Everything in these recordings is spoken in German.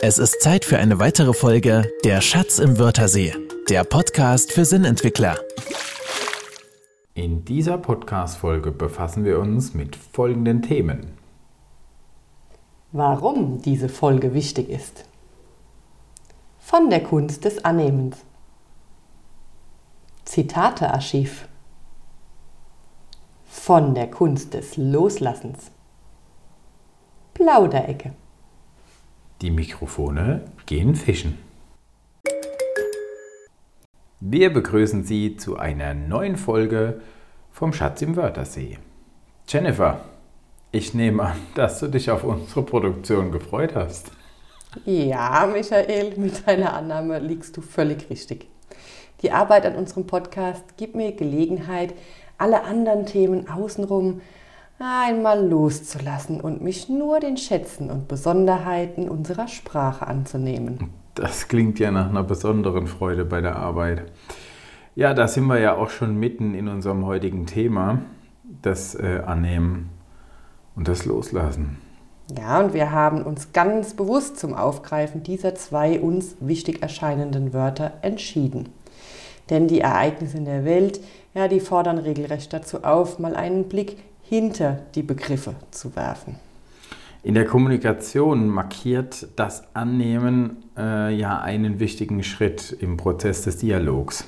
Es ist Zeit für eine weitere Folge Der Schatz im Wörthersee, der Podcast für Sinnentwickler. In dieser Podcast-Folge befassen wir uns mit folgenden Themen. Warum diese Folge wichtig ist. Von der Kunst des Annehmens. Zitatearchiv. Von der Kunst des Loslassens. Plauderecke. Die Mikrofone gehen fischen. Wir begrüßen Sie zu einer neuen Folge vom Schatz im Wörthersee. Jennifer, ich nehme an, dass du dich auf unsere Produktion gefreut hast. Ja, Michael, mit deiner Annahme liegst du völlig richtig. Die Arbeit an unserem Podcast gibt mir Gelegenheit, alle anderen Themen außenrum einmal loszulassen und mich nur den Schätzen und Besonderheiten unserer Sprache anzunehmen. Das klingt ja nach einer besonderen Freude bei der Arbeit. Ja, da sind wir ja auch schon mitten in unserem heutigen Thema, das äh, Annehmen und das Loslassen. Ja, und wir haben uns ganz bewusst zum Aufgreifen dieser zwei uns wichtig erscheinenden Wörter entschieden. Denn die Ereignisse in der Welt, ja, die fordern regelrecht dazu auf, mal einen Blick hinter die Begriffe zu werfen. In der Kommunikation markiert das Annehmen äh, ja einen wichtigen Schritt im Prozess des Dialogs.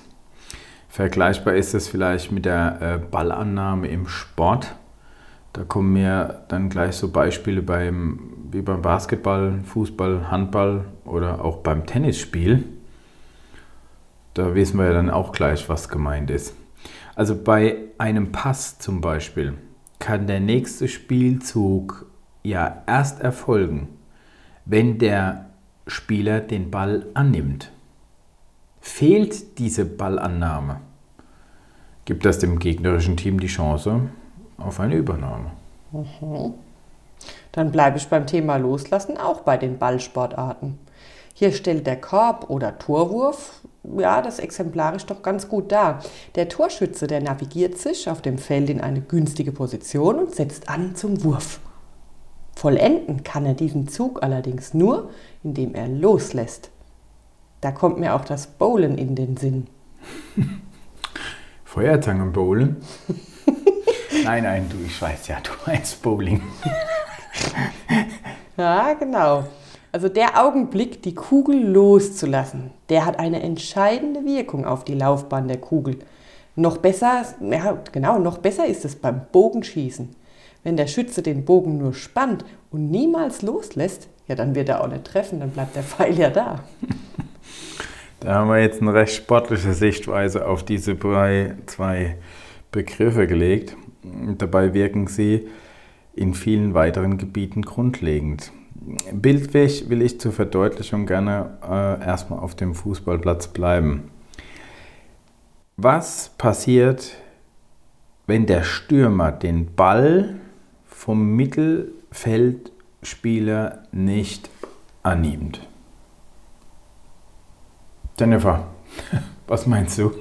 Vergleichbar ist es vielleicht mit der äh, Ballannahme im Sport. Da kommen mir dann gleich so Beispiele beim, wie beim Basketball, Fußball, Handball oder auch beim Tennisspiel. Da wissen wir ja dann auch gleich, was gemeint ist. Also bei einem Pass zum Beispiel kann der nächste Spielzug ja erst erfolgen, wenn der Spieler den Ball annimmt. Fehlt diese Ballannahme, gibt das dem gegnerischen Team die Chance auf eine Übernahme. Mhm. Dann bleibe ich beim Thema Loslassen auch bei den Ballsportarten. Hier stellt der Korb oder Torwurf ja, das exemplarisch doch ganz gut dar. Der Torschütze, der navigiert sich auf dem Feld in eine günstige Position und setzt an zum Wurf. Vollenden kann er diesen Zug allerdings nur, indem er loslässt. Da kommt mir auch das Bowlen in den Sinn. Feuerzangenbowlen? nein, nein, du, ich weiß ja, du meinst Bowling. ja, genau. Also der Augenblick, die Kugel loszulassen, der hat eine entscheidende Wirkung auf die Laufbahn der Kugel. Noch besser, ja, genau, noch besser ist es beim Bogenschießen. Wenn der Schütze den Bogen nur spannt und niemals loslässt, ja, dann wird er auch nicht treffen, dann bleibt der Pfeil ja da. Da haben wir jetzt eine recht sportliche Sichtweise auf diese zwei Begriffe gelegt. Dabei wirken sie in vielen weiteren Gebieten grundlegend. Bildlich will ich zur Verdeutlichung gerne äh, erstmal auf dem Fußballplatz bleiben. Was passiert, wenn der Stürmer den Ball vom Mittelfeldspieler nicht annimmt? Jennifer, was meinst du?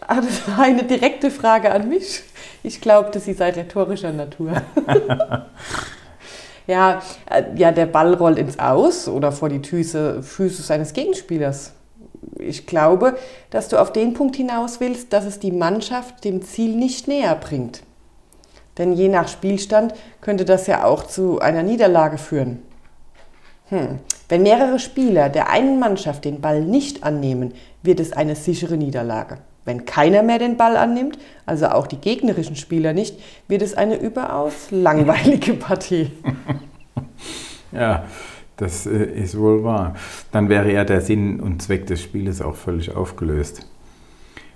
Ach, das war eine direkte Frage an mich. Ich glaubte, sie sei rhetorischer Natur. ja, äh, ja, der Ball rollt ins Aus oder vor die Füße, Füße seines Gegenspielers. Ich glaube, dass du auf den Punkt hinaus willst, dass es die Mannschaft dem Ziel nicht näher bringt. Denn je nach Spielstand könnte das ja auch zu einer Niederlage führen. Hm. Wenn mehrere Spieler der einen Mannschaft den Ball nicht annehmen, wird es eine sichere Niederlage. Wenn keiner mehr den Ball annimmt, also auch die gegnerischen Spieler nicht, wird es eine überaus langweilige Partie. ja, das äh, ist wohl wahr. Dann wäre ja der Sinn und Zweck des Spieles auch völlig aufgelöst.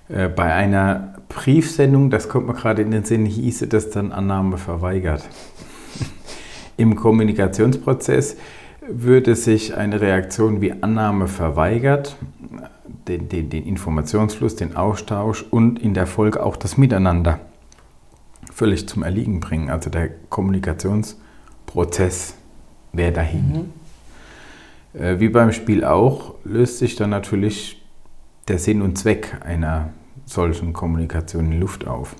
Äh, bei einer Briefsendung, das kommt mir gerade in den Sinn, hieße das dann Annahme verweigert. Im Kommunikationsprozess würde sich eine Reaktion wie Annahme verweigert den, den, den Informationsfluss, den Austausch und in der Folge auch das Miteinander völlig zum Erliegen bringen. Also der Kommunikationsprozess wäre dahin. Mhm. Äh, wie beim Spiel auch, löst sich dann natürlich der Sinn und Zweck einer solchen Kommunikation in Luft auf.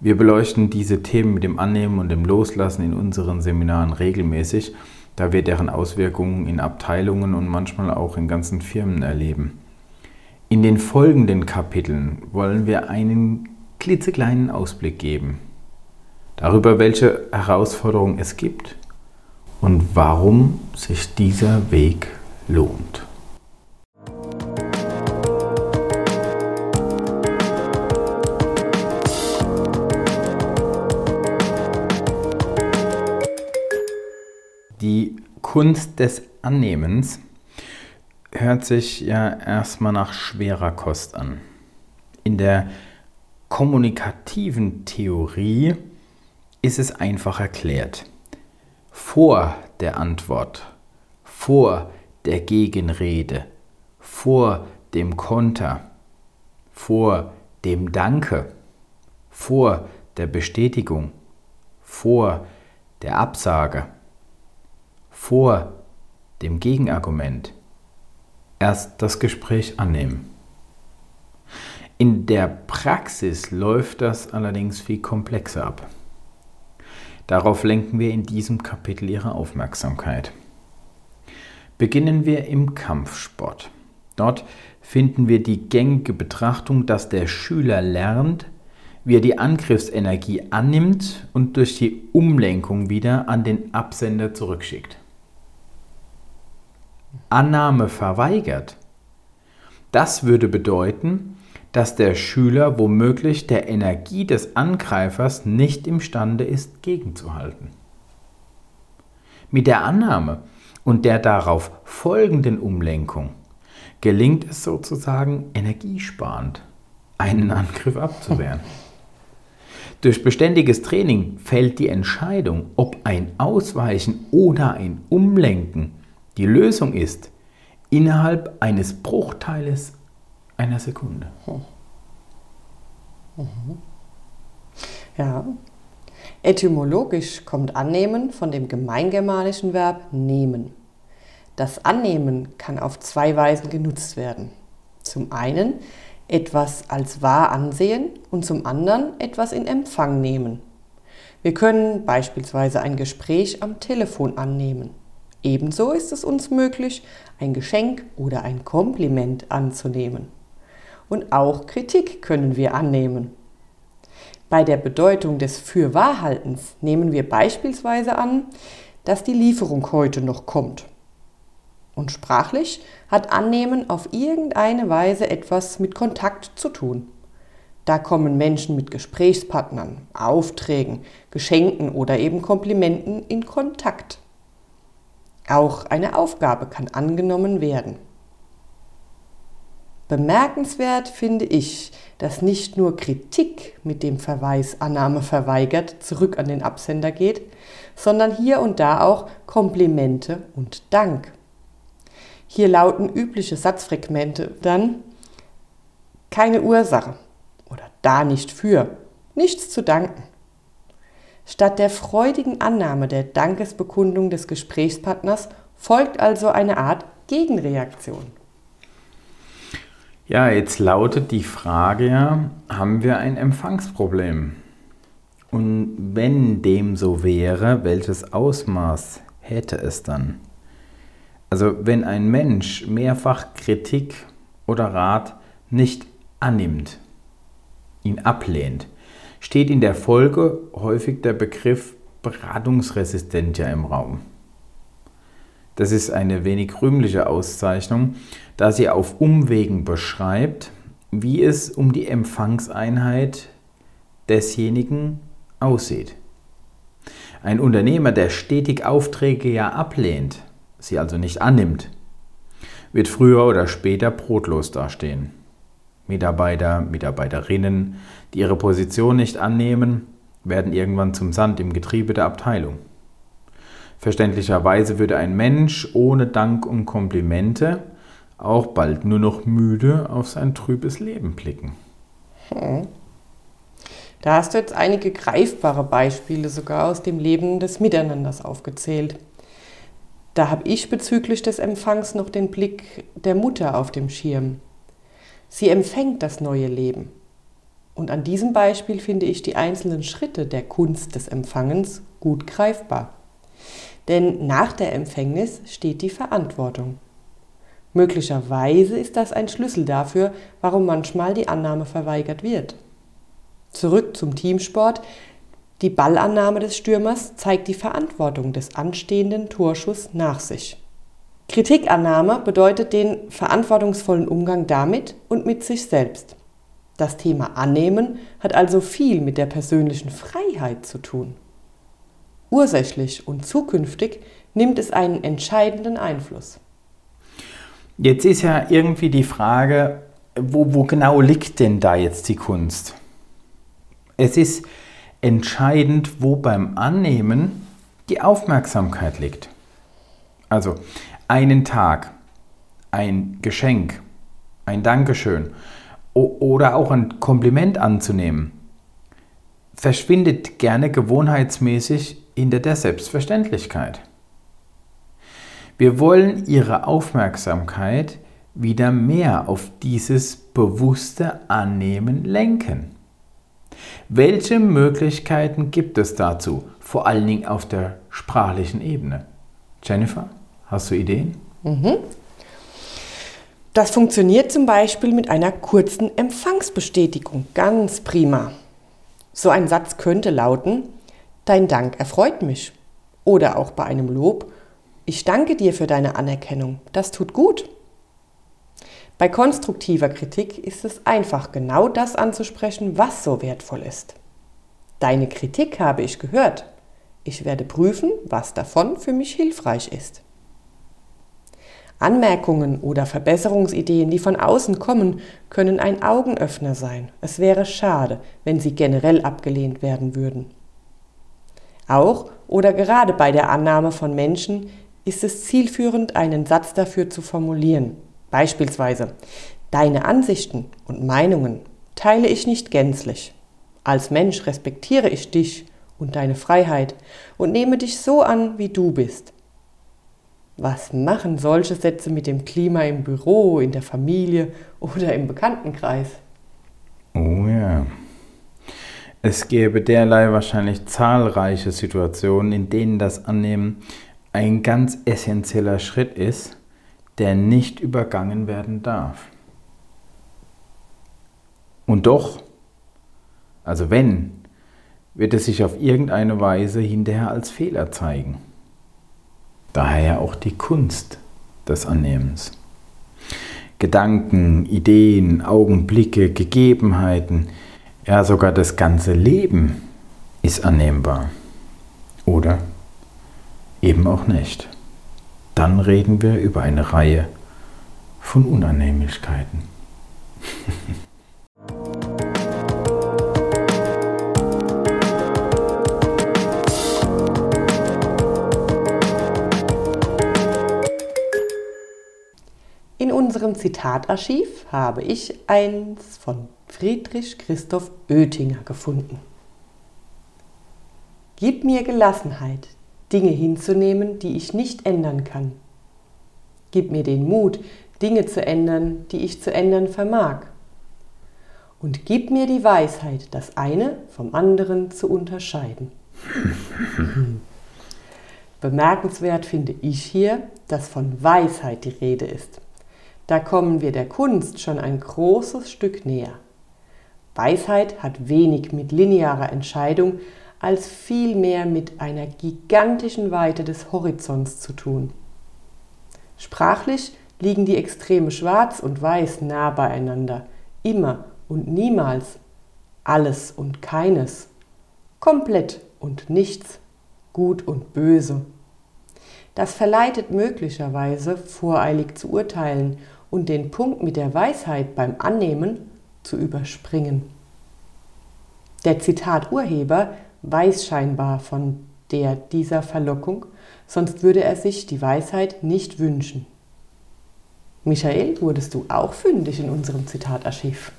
Wir beleuchten diese Themen mit dem Annehmen und dem Loslassen in unseren Seminaren regelmäßig da wir deren Auswirkungen in Abteilungen und manchmal auch in ganzen Firmen erleben. In den folgenden Kapiteln wollen wir einen klitzekleinen Ausblick geben darüber, welche Herausforderungen es gibt und warum sich dieser Weg lohnt. Kunst des Annehmens hört sich ja erstmal nach schwerer Kost an. In der kommunikativen Theorie ist es einfach erklärt. Vor der Antwort, vor der Gegenrede, vor dem Konter, vor dem Danke, vor der Bestätigung, vor der Absage, vor dem Gegenargument erst das Gespräch annehmen. In der Praxis läuft das allerdings viel komplexer ab. Darauf lenken wir in diesem Kapitel Ihre Aufmerksamkeit. Beginnen wir im Kampfsport. Dort finden wir die gängige Betrachtung, dass der Schüler lernt, wie er die Angriffsenergie annimmt und durch die Umlenkung wieder an den Absender zurückschickt. Annahme verweigert. Das würde bedeuten, dass der Schüler womöglich der Energie des Angreifers nicht imstande ist, gegenzuhalten. Mit der Annahme und der darauf folgenden Umlenkung gelingt es sozusagen energiesparend, einen Angriff abzuwehren. Durch beständiges Training fällt die Entscheidung, ob ein Ausweichen oder ein Umlenken die Lösung ist, innerhalb eines Bruchteiles einer Sekunde. Mhm. Ja. Etymologisch kommt annehmen von dem gemeingermanischen Verb nehmen. Das Annehmen kann auf zwei Weisen genutzt werden. Zum einen etwas als wahr ansehen und zum anderen etwas in Empfang nehmen. Wir können beispielsweise ein Gespräch am Telefon annehmen. Ebenso ist es uns möglich, ein Geschenk oder ein Kompliment anzunehmen und auch Kritik können wir annehmen. Bei der Bedeutung des Fürwahrhaltens nehmen wir beispielsweise an, dass die Lieferung heute noch kommt. Und sprachlich hat Annehmen auf irgendeine Weise etwas mit Kontakt zu tun. Da kommen Menschen mit Gesprächspartnern, Aufträgen, Geschenken oder eben Komplimenten in Kontakt. Auch eine Aufgabe kann angenommen werden. Bemerkenswert finde ich, dass nicht nur Kritik mit dem Verweis Annahme verweigert zurück an den Absender geht, sondern hier und da auch Komplimente und Dank. Hier lauten übliche Satzfragmente dann keine Ursache oder da nicht für, nichts zu danken. Statt der freudigen Annahme der Dankesbekundung des Gesprächspartners folgt also eine Art Gegenreaktion. Ja, jetzt lautet die Frage haben wir ein Empfangsproblem? Und wenn dem so wäre, welches Ausmaß hätte es dann? Also wenn ein Mensch mehrfach Kritik oder Rat nicht annimmt, ihn ablehnt, steht in der Folge häufig der Begriff beratungsresistent ja im Raum. Das ist eine wenig rühmliche Auszeichnung, da sie auf Umwegen beschreibt, wie es um die Empfangseinheit desjenigen aussieht. Ein Unternehmer, der stetig Aufträge ja ablehnt, sie also nicht annimmt, wird früher oder später brotlos dastehen. Mitarbeiter, Mitarbeiterinnen, die ihre Position nicht annehmen, werden irgendwann zum Sand im Getriebe der Abteilung. Verständlicherweise würde ein Mensch ohne Dank und Komplimente auch bald nur noch müde auf sein trübes Leben blicken. Hm. Da hast du jetzt einige greifbare Beispiele sogar aus dem Leben des Miteinanders aufgezählt. Da habe ich bezüglich des Empfangs noch den Blick der Mutter auf dem Schirm. Sie empfängt das neue Leben. Und an diesem Beispiel finde ich die einzelnen Schritte der Kunst des Empfangens gut greifbar. Denn nach der Empfängnis steht die Verantwortung. Möglicherweise ist das ein Schlüssel dafür, warum manchmal die Annahme verweigert wird. Zurück zum Teamsport. Die Ballannahme des Stürmers zeigt die Verantwortung des anstehenden Torschuss nach sich. Kritikannahme bedeutet den verantwortungsvollen Umgang damit und mit sich selbst. Das Thema Annehmen hat also viel mit der persönlichen Freiheit zu tun. Ursächlich und zukünftig nimmt es einen entscheidenden Einfluss. Jetzt ist ja irgendwie die Frage, wo, wo genau liegt denn da jetzt die Kunst? Es ist entscheidend, wo beim Annehmen die Aufmerksamkeit liegt. Also einen Tag, ein Geschenk, ein Dankeschön oder auch ein Kompliment anzunehmen, verschwindet gerne gewohnheitsmäßig hinter der Selbstverständlichkeit. Wir wollen ihre Aufmerksamkeit wieder mehr auf dieses bewusste Annehmen lenken. Welche Möglichkeiten gibt es dazu, vor allen Dingen auf der sprachlichen Ebene? Jennifer, hast du Ideen? Mhm. Das funktioniert zum Beispiel mit einer kurzen Empfangsbestätigung ganz prima. So ein Satz könnte lauten, Dein Dank erfreut mich. Oder auch bei einem Lob, ich danke dir für deine Anerkennung, das tut gut. Bei konstruktiver Kritik ist es einfach, genau das anzusprechen, was so wertvoll ist. Deine Kritik habe ich gehört. Ich werde prüfen, was davon für mich hilfreich ist. Anmerkungen oder Verbesserungsideen, die von außen kommen, können ein Augenöffner sein. Es wäre schade, wenn sie generell abgelehnt werden würden. Auch oder gerade bei der Annahme von Menschen, ist es zielführend, einen Satz dafür zu formulieren. Beispielsweise, deine Ansichten und Meinungen teile ich nicht gänzlich. Als Mensch respektiere ich dich und deine Freiheit und nehme dich so an, wie du bist. Was machen solche Sätze mit dem Klima im Büro, in der Familie oder im Bekanntenkreis? Oh ja. Es gäbe derlei wahrscheinlich zahlreiche Situationen, in denen das Annehmen ein ganz essentieller Schritt ist, der nicht übergangen werden darf. Und doch, also wenn, wird es sich auf irgendeine Weise hinterher als Fehler zeigen. Daher auch die Kunst des Annehmens. Gedanken, Ideen, Augenblicke, Gegebenheiten, ja sogar das ganze Leben ist annehmbar. Oder? eben auch nicht. Dann reden wir über eine Reihe von Unannehmlichkeiten. unserem Zitatarchiv habe ich eins von Friedrich Christoph Oettinger gefunden. Gib mir Gelassenheit, Dinge hinzunehmen, die ich nicht ändern kann. Gib mir den Mut, Dinge zu ändern, die ich zu ändern vermag. Und gib mir die Weisheit, das eine vom anderen zu unterscheiden. Bemerkenswert finde ich hier, dass von Weisheit die Rede ist. Da kommen wir der Kunst schon ein großes Stück näher. Weisheit hat wenig mit linearer Entscheidung, als vielmehr mit einer gigantischen Weite des Horizonts zu tun. Sprachlich liegen die Extreme Schwarz und Weiß nah beieinander, immer und niemals, alles und keines, komplett und nichts, gut und böse. Das verleitet möglicherweise, voreilig zu urteilen und den Punkt mit der Weisheit beim Annehmen zu überspringen. Der Zitaturheber weiß scheinbar von der dieser Verlockung, sonst würde er sich die Weisheit nicht wünschen. Michael, wurdest du auch fündig in unserem Zitatarchiv?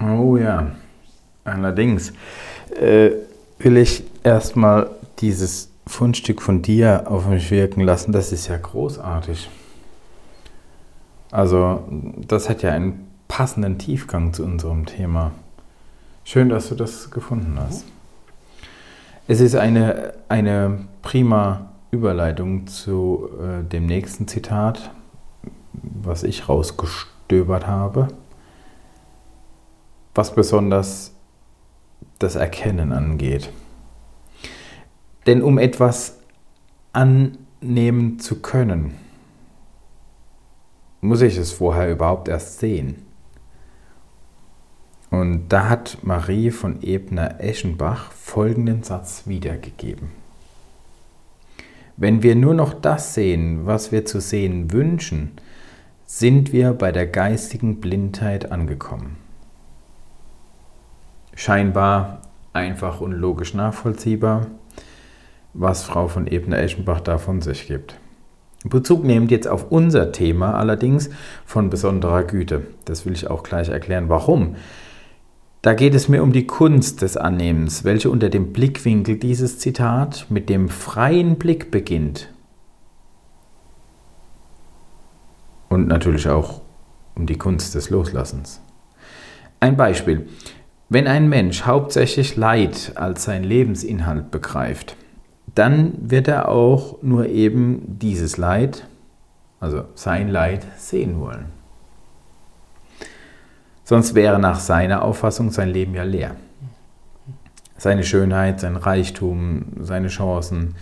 Oh ja, allerdings äh, will ich erstmal dieses Fundstück von dir auf mich wirken lassen. Das ist ja großartig. Also, das hat ja einen passenden Tiefgang zu unserem Thema. Schön, dass du das gefunden hast. Es ist eine, eine prima Überleitung zu äh, dem nächsten Zitat, was ich rausgestöbert habe, was besonders das Erkennen angeht. Denn um etwas annehmen zu können, muss ich es vorher überhaupt erst sehen. Und da hat Marie von Ebner-Eschenbach folgenden Satz wiedergegeben. Wenn wir nur noch das sehen, was wir zu sehen wünschen, sind wir bei der geistigen Blindheit angekommen. Scheinbar einfach und logisch nachvollziehbar, was Frau von Ebner-Eschenbach da von sich gibt. Bezug nehmend jetzt auf unser Thema allerdings von besonderer Güte. Das will ich auch gleich erklären, warum. Da geht es mir um die Kunst des Annehmens, welche unter dem Blickwinkel dieses Zitat mit dem freien Blick beginnt. Und natürlich auch um die Kunst des Loslassens. Ein Beispiel. Wenn ein Mensch hauptsächlich Leid als sein Lebensinhalt begreift, dann wird er auch nur eben dieses Leid, also sein Leid, sehen wollen. Sonst wäre nach seiner Auffassung sein Leben ja leer. Seine Schönheit, sein Reichtum, seine Chancen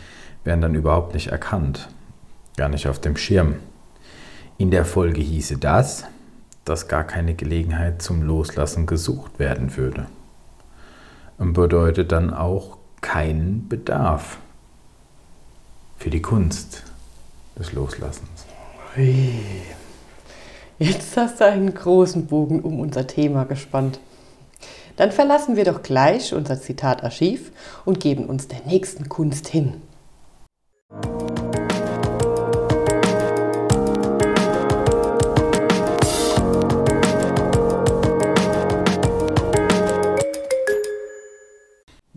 wären dann überhaupt nicht erkannt, gar nicht auf dem Schirm. In der Folge hieße das, dass gar keine Gelegenheit zum Loslassen gesucht werden würde. Und bedeutet dann auch keinen Bedarf für die Kunst des Loslassens. Jetzt hast du einen großen Bogen um unser Thema gespannt. Dann verlassen wir doch gleich unser Zitatarchiv und geben uns der nächsten Kunst hin.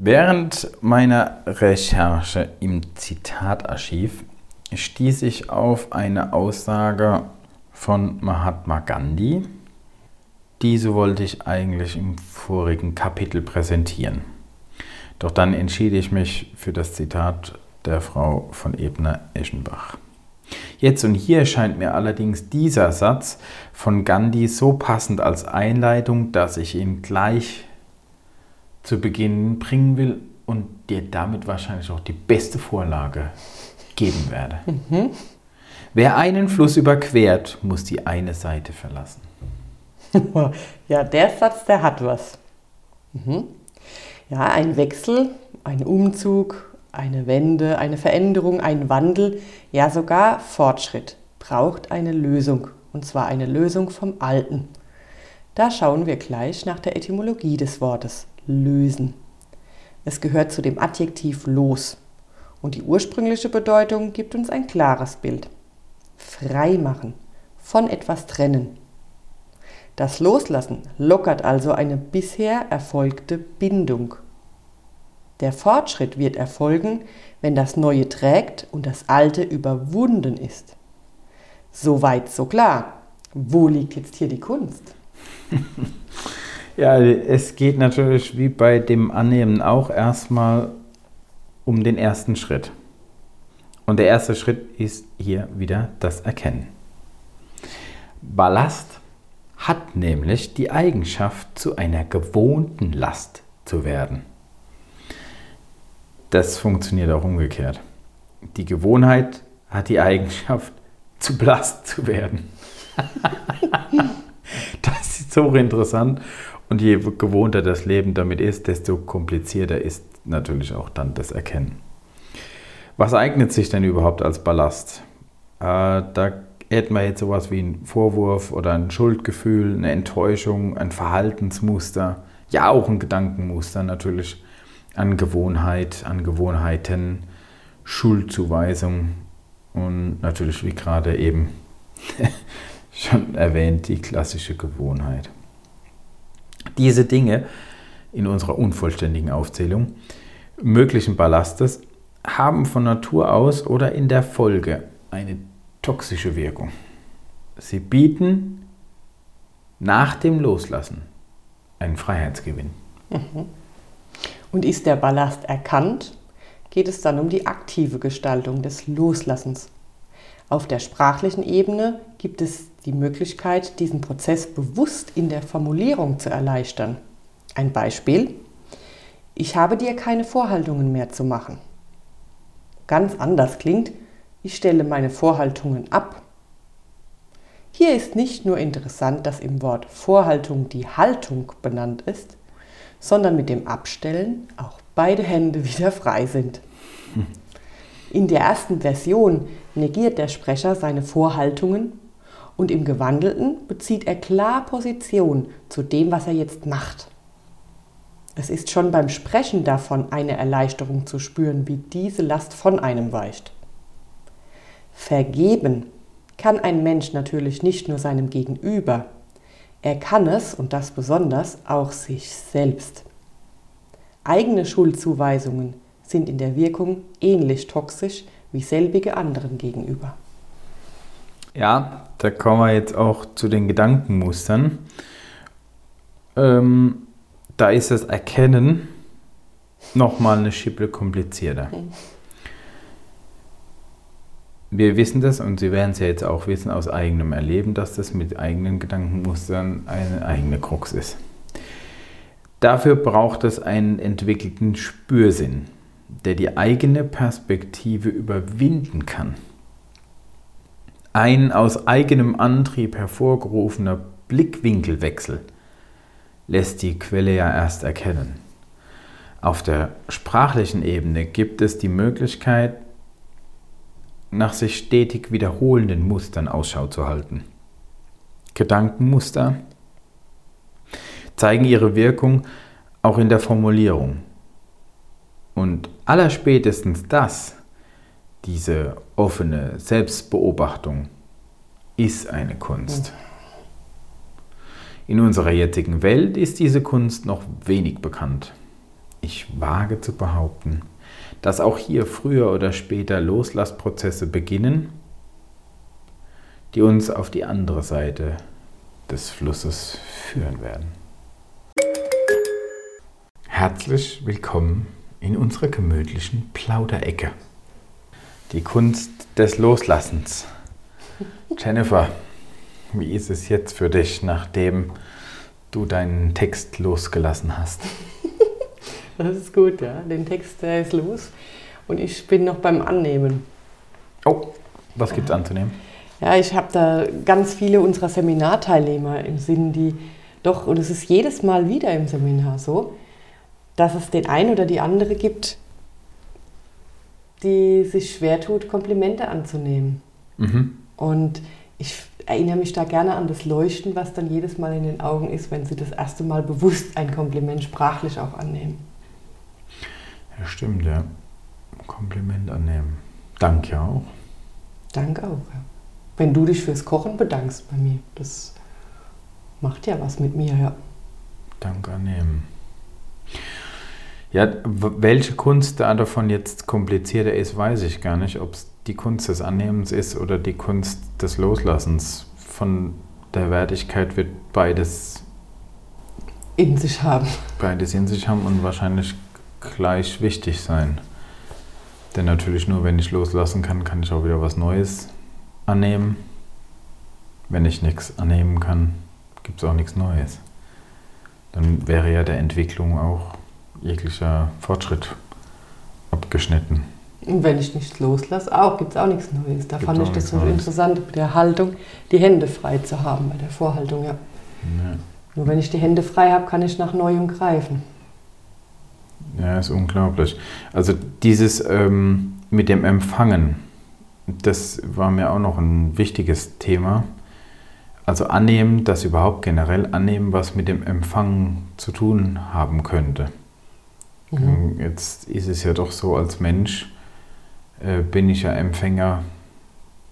Während meiner Recherche im Zitatarchiv stieß ich auf eine Aussage von Mahatma Gandhi. Diese wollte ich eigentlich im vorigen Kapitel präsentieren. Doch dann entschied ich mich für das Zitat der Frau von Ebner-Eschenbach. Jetzt und hier scheint mir allerdings dieser Satz von Gandhi so passend als Einleitung, dass ich ihn gleich zu Beginn bringen will und dir damit wahrscheinlich auch die beste Vorlage geben werde. Mhm. Wer einen Fluss überquert, muss die eine Seite verlassen. ja, der Satz, der hat was. Mhm. Ja, ein Wechsel, ein Umzug, eine Wende, eine Veränderung, ein Wandel, ja sogar Fortschritt braucht eine Lösung. Und zwar eine Lösung vom Alten. Da schauen wir gleich nach der Etymologie des Wortes lösen. Es gehört zu dem Adjektiv los und die ursprüngliche Bedeutung gibt uns ein klares Bild. Frei machen, von etwas trennen. Das Loslassen lockert also eine bisher erfolgte Bindung. Der Fortschritt wird erfolgen, wenn das Neue trägt und das Alte überwunden ist. Soweit, so klar. Wo liegt jetzt hier die Kunst? Ja, es geht natürlich wie bei dem Annehmen auch erstmal um den ersten Schritt. Und der erste Schritt ist hier wieder das Erkennen. Ballast hat nämlich die Eigenschaft, zu einer gewohnten Last zu werden. Das funktioniert auch umgekehrt. Die Gewohnheit hat die Eigenschaft, zu Last zu werden. das ist so interessant. Und je gewohnter das Leben damit ist, desto komplizierter ist natürlich auch dann das Erkennen. Was eignet sich denn überhaupt als Ballast? Äh, da hätten wir jetzt sowas wie einen Vorwurf oder ein Schuldgefühl, eine Enttäuschung, ein Verhaltensmuster, ja auch ein Gedankenmuster natürlich, an Gewohnheit, an Gewohnheiten, Schuldzuweisung und natürlich, wie gerade eben schon erwähnt, die klassische Gewohnheit. Diese Dinge in unserer unvollständigen Aufzählung möglichen Ballastes haben von Natur aus oder in der Folge eine toxische Wirkung. Sie bieten nach dem Loslassen einen Freiheitsgewinn. Und ist der Ballast erkannt, geht es dann um die aktive Gestaltung des Loslassens. Auf der sprachlichen Ebene gibt es die Möglichkeit, diesen Prozess bewusst in der Formulierung zu erleichtern. Ein Beispiel. Ich habe dir keine Vorhaltungen mehr zu machen. Ganz anders klingt, ich stelle meine Vorhaltungen ab. Hier ist nicht nur interessant, dass im Wort Vorhaltung die Haltung benannt ist, sondern mit dem Abstellen auch beide Hände wieder frei sind. In der ersten Version negiert der Sprecher seine Vorhaltungen und im Gewandelten bezieht er klar Position zu dem, was er jetzt macht. Es ist schon beim Sprechen davon eine Erleichterung zu spüren, wie diese Last von einem weicht. Vergeben kann ein Mensch natürlich nicht nur seinem Gegenüber, er kann es, und das besonders, auch sich selbst. Eigene Schuldzuweisungen sind in der Wirkung ähnlich toxisch wie selbige anderen gegenüber. Ja, da kommen wir jetzt auch zu den Gedankenmustern. Ähm, da ist das Erkennen nochmal eine Schippe komplizierter. Wir wissen das und Sie werden es ja jetzt auch wissen aus eigenem Erleben, dass das mit eigenen Gedankenmustern eine eigene Krux ist. Dafür braucht es einen entwickelten Spürsinn, der die eigene Perspektive überwinden kann. Ein aus eigenem Antrieb hervorgerufener Blickwinkelwechsel lässt die Quelle ja erst erkennen. Auf der sprachlichen Ebene gibt es die Möglichkeit, nach sich stetig wiederholenden Mustern Ausschau zu halten. Gedankenmuster zeigen ihre Wirkung auch in der Formulierung. Und allerspätestens das, diese offene Selbstbeobachtung, ist eine Kunst. In unserer jetzigen Welt ist diese Kunst noch wenig bekannt. Ich wage zu behaupten, dass auch hier früher oder später Loslassprozesse beginnen, die uns auf die andere Seite des Flusses führen werden. Herzlich willkommen in unserer gemütlichen Plauderecke. Die Kunst des Loslassens. Jennifer, wie ist es jetzt für dich, nachdem du deinen Text losgelassen hast? Das ist gut, ja. Den Text der ist los und ich bin noch beim Annehmen. Oh, was gibt es anzunehmen? Ja, ich habe da ganz viele unserer Seminarteilnehmer im Sinn, die doch, und es ist jedes Mal wieder im Seminar so, dass es den einen oder die andere gibt, die sich schwer tut, Komplimente anzunehmen. Mhm. Und ich erinnere mich da gerne an das Leuchten, was dann jedes Mal in den Augen ist, wenn sie das erste Mal bewusst ein Kompliment sprachlich auch annehmen. Ja, stimmt, ja. Kompliment annehmen. Danke auch. Danke auch, ja. Wenn du dich fürs Kochen bedankst bei mir, das macht ja was mit mir, ja. Dank annehmen. Ja, welche Kunst da davon jetzt komplizierter ist, weiß ich gar nicht. Ob es die Kunst des Annehmens ist oder die Kunst des Loslassens. Von der Wertigkeit wird beides in sich haben. Beides in sich haben und wahrscheinlich gleich wichtig sein. Denn natürlich nur, wenn ich loslassen kann, kann ich auch wieder was Neues annehmen. Wenn ich nichts annehmen kann, gibt es auch nichts Neues. Dann wäre ja der Entwicklung auch jeglicher Fortschritt abgeschnitten. Und wenn ich nichts loslasse, auch gibt es auch nichts Neues. Da gibt fand ich das so interessant mit der Haltung, die Hände frei zu haben, bei der Vorhaltung, ja. ja. Nur wenn ich die Hände frei habe, kann ich nach Neuem greifen. Ja, ist unglaublich. Also dieses ähm, mit dem Empfangen, das war mir auch noch ein wichtiges Thema. Also annehmen, dass überhaupt generell annehmen, was mit dem Empfangen zu tun haben könnte. Mhm. Jetzt ist es ja doch so, als Mensch äh, bin ich ja Empfänger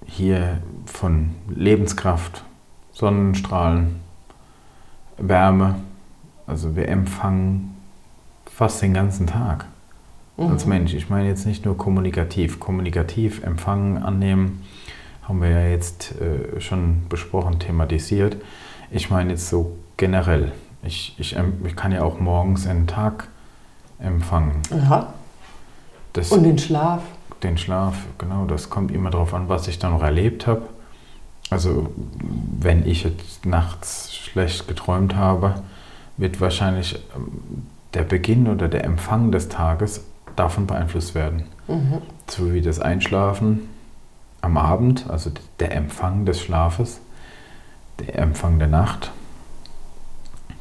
hier von Lebenskraft, Sonnenstrahlen, Wärme. Also wir empfangen fast den ganzen Tag mhm. als Mensch. Ich meine jetzt nicht nur kommunikativ. Kommunikativ empfangen, annehmen, haben wir ja jetzt äh, schon besprochen, thematisiert. Ich meine jetzt so generell. Ich, ich, ich kann ja auch morgens einen Tag empfangen. Aha. das, Und den Schlaf. den Schlaf, genau, das kommt immer darauf an, was ich da noch erlebt habe. Also wenn ich jetzt nachts schlecht geträumt habe, wird wahrscheinlich ähm, der Beginn oder der Empfang des Tages davon beeinflusst werden. Mhm. So wie das Einschlafen am Abend, also der Empfang des Schlafes, der Empfang der Nacht,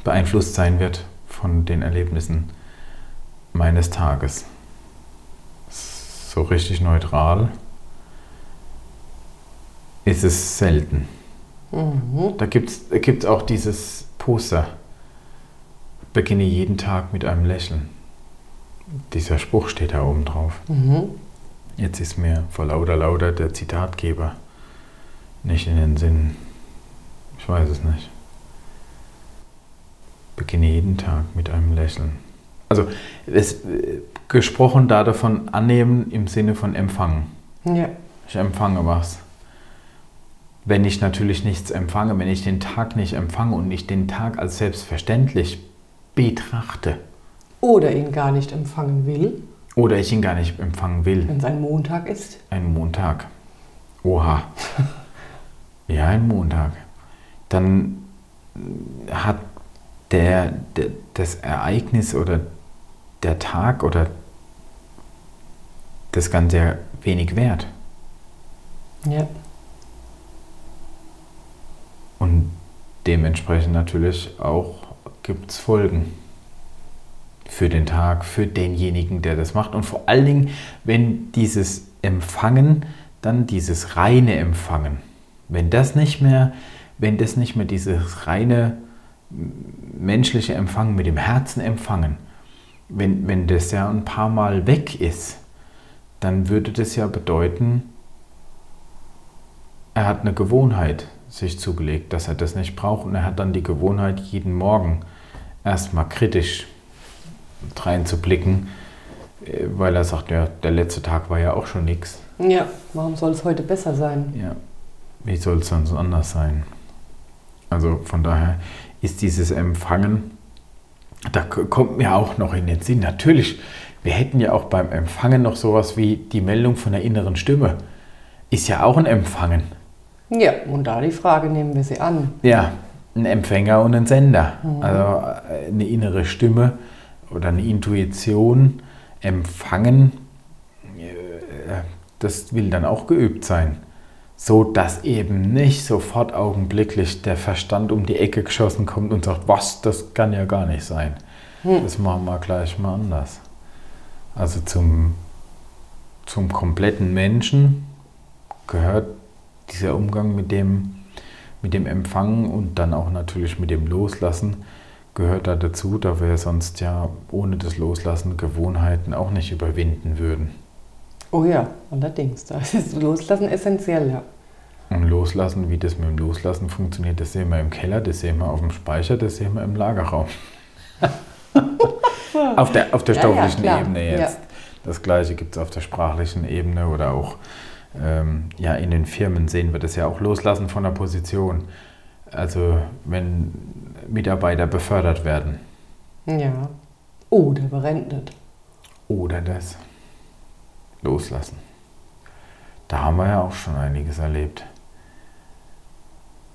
beeinflusst sein wird von den Erlebnissen meines Tages. So richtig neutral ist es selten. Mhm. Da gibt es auch dieses Poster. Beginne jeden Tag mit einem Lächeln. Dieser Spruch steht da oben drauf. Mhm. Jetzt ist mir vor lauter lauter der Zitatgeber nicht in den Sinn. Ich weiß es nicht. Beginne jeden Tag mit einem Lächeln. Also es, äh, gesprochen da davon annehmen im Sinne von empfangen. Ja. Ich empfange was. Wenn ich natürlich nichts empfange, wenn ich den Tag nicht empfange und nicht den Tag als selbstverständlich betrachte Oder ihn gar nicht empfangen will, oder ich ihn gar nicht empfangen will, wenn es ein Montag ist. ein Montag. Oha. Ja, ein Montag. Dann hat der, der, das Ereignis oder der Tag oder das Ganze ja wenig wert. Ja. Und dementsprechend natürlich auch gibt es Folgen für den Tag, für denjenigen, der das macht. Und vor allen Dingen, wenn dieses Empfangen, dann dieses reine Empfangen, wenn das nicht mehr, wenn das nicht mehr dieses reine menschliche Empfangen mit dem Herzen empfangen, wenn, wenn das ja ein paar Mal weg ist, dann würde das ja bedeuten, er hat eine Gewohnheit sich zugelegt, dass er das nicht braucht und er hat dann die Gewohnheit, jeden Morgen erstmal kritisch reinzublicken, äh, weil er sagt, ja, der letzte Tag war ja auch schon nichts. Ja, warum soll es heute besser sein? Ja, wie soll es sonst anders sein? Also von daher ist dieses Empfangen, da kommt mir auch noch in den Sinn, natürlich, wir hätten ja auch beim Empfangen noch sowas wie die Meldung von der inneren Stimme. Ist ja auch ein Empfangen. Ja, und da die Frage nehmen wir sie an. Ja, ein Empfänger und ein Sender. Also äh, eine innere Stimme oder eine Intuition empfangen, äh, das will dann auch geübt sein. So dass eben nicht sofort augenblicklich der Verstand um die Ecke geschossen kommt und sagt, was, das kann ja gar nicht sein. Das machen wir gleich mal anders. Also zum, zum kompletten Menschen gehört dieser Umgang mit dem, mit dem Empfangen und dann auch natürlich mit dem Loslassen gehört da dazu, da wir sonst ja ohne das Loslassen Gewohnheiten auch nicht überwinden würden. Oh ja, allerdings. Da ist Loslassen essentiell, ja. Und Loslassen, wie das mit dem Loslassen funktioniert, das sehen wir im Keller, das sehen wir auf dem Speicher, das sehen wir im Lagerraum. auf der, auf der Ja, ja, stofflichen klar. Ebene jetzt. Das gleiche gibt es auf der sprachlichen Ebene oder auch ähm, ja, in den Firmen sehen wir das ja auch Loslassen von der Position. Also wenn Mitarbeiter befördert werden Ja. Oder berentet. oder das Loslassen. Da haben wir ja auch schon einiges erlebt.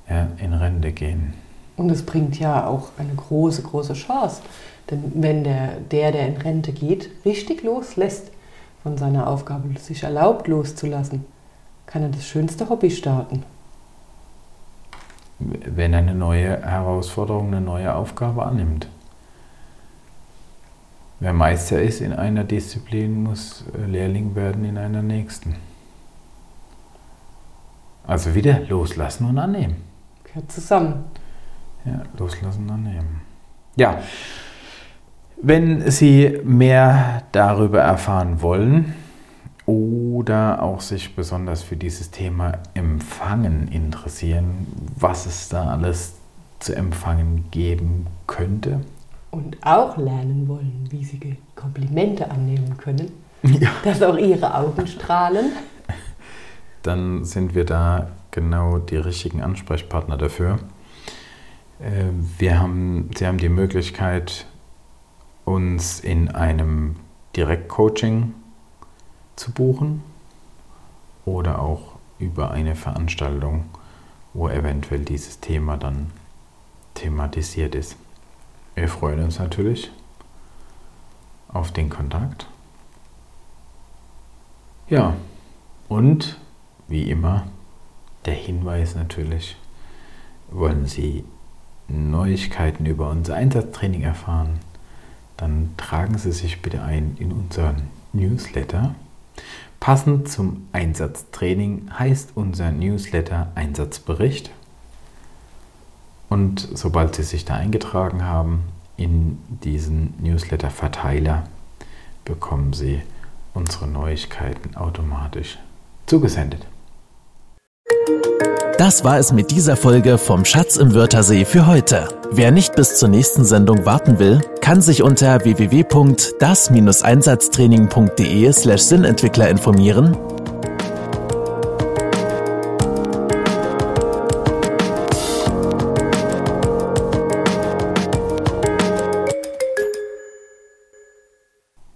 Ja, in Rente gehen. Und es bringt ja auch eine große, große Chance. Denn wenn der, der, der in Rente geht, richtig loslässt von seiner Aufgabe, sich erlaubt loszulassen, kann er das schönste Hobby starten. wenn er eine neue Herausforderung, eine neue Aufgabe annimmt. Wer Meister ist in einer Disziplin, muss äh, Lehrling werden in einer nächsten. Also wieder loslassen und annehmen. Gehört zusammen. Ja, loslassen und annehmen. Ja, wenn Sie mehr darüber erfahren wollen oder auch sich besonders für dieses Thema Empfangen interessieren, was es da alles zu empfangen geben könnte, Und auch lernen wollen, wie sie Komplimente annehmen können, ja. dass auch ihre Augen strahlen. dann sind wir da genau die richtigen Ansprechpartner dafür. Äh, Wir haben, Sie haben die Möglichkeit, uns in einem Direktcoaching zu buchen oder auch über eine Veranstaltung, wo eventuell dieses Thema dann thematisiert ist. Wir freuen uns natürlich auf den Kontakt. Ja, und wie immer der Hinweis natürlich, wollen Sie Neuigkeiten über unser Einsatztraining erfahren, dann tragen Sie sich bitte ein in unseren Newsletter. Passend zum Einsatztraining heißt unser Newsletter Einsatzbericht. Und sobald Sie sich da eingetragen haben in diesen Newsletter-Verteiler, bekommen Sie unsere Neuigkeiten automatisch zugesendet. Das war es mit dieser Folge vom Schatz im Wörthersee für heute. Wer nicht bis zur nächsten Sendung warten will, kann sich unter www.das-einsatztraining.de slash Sinnentwickler informieren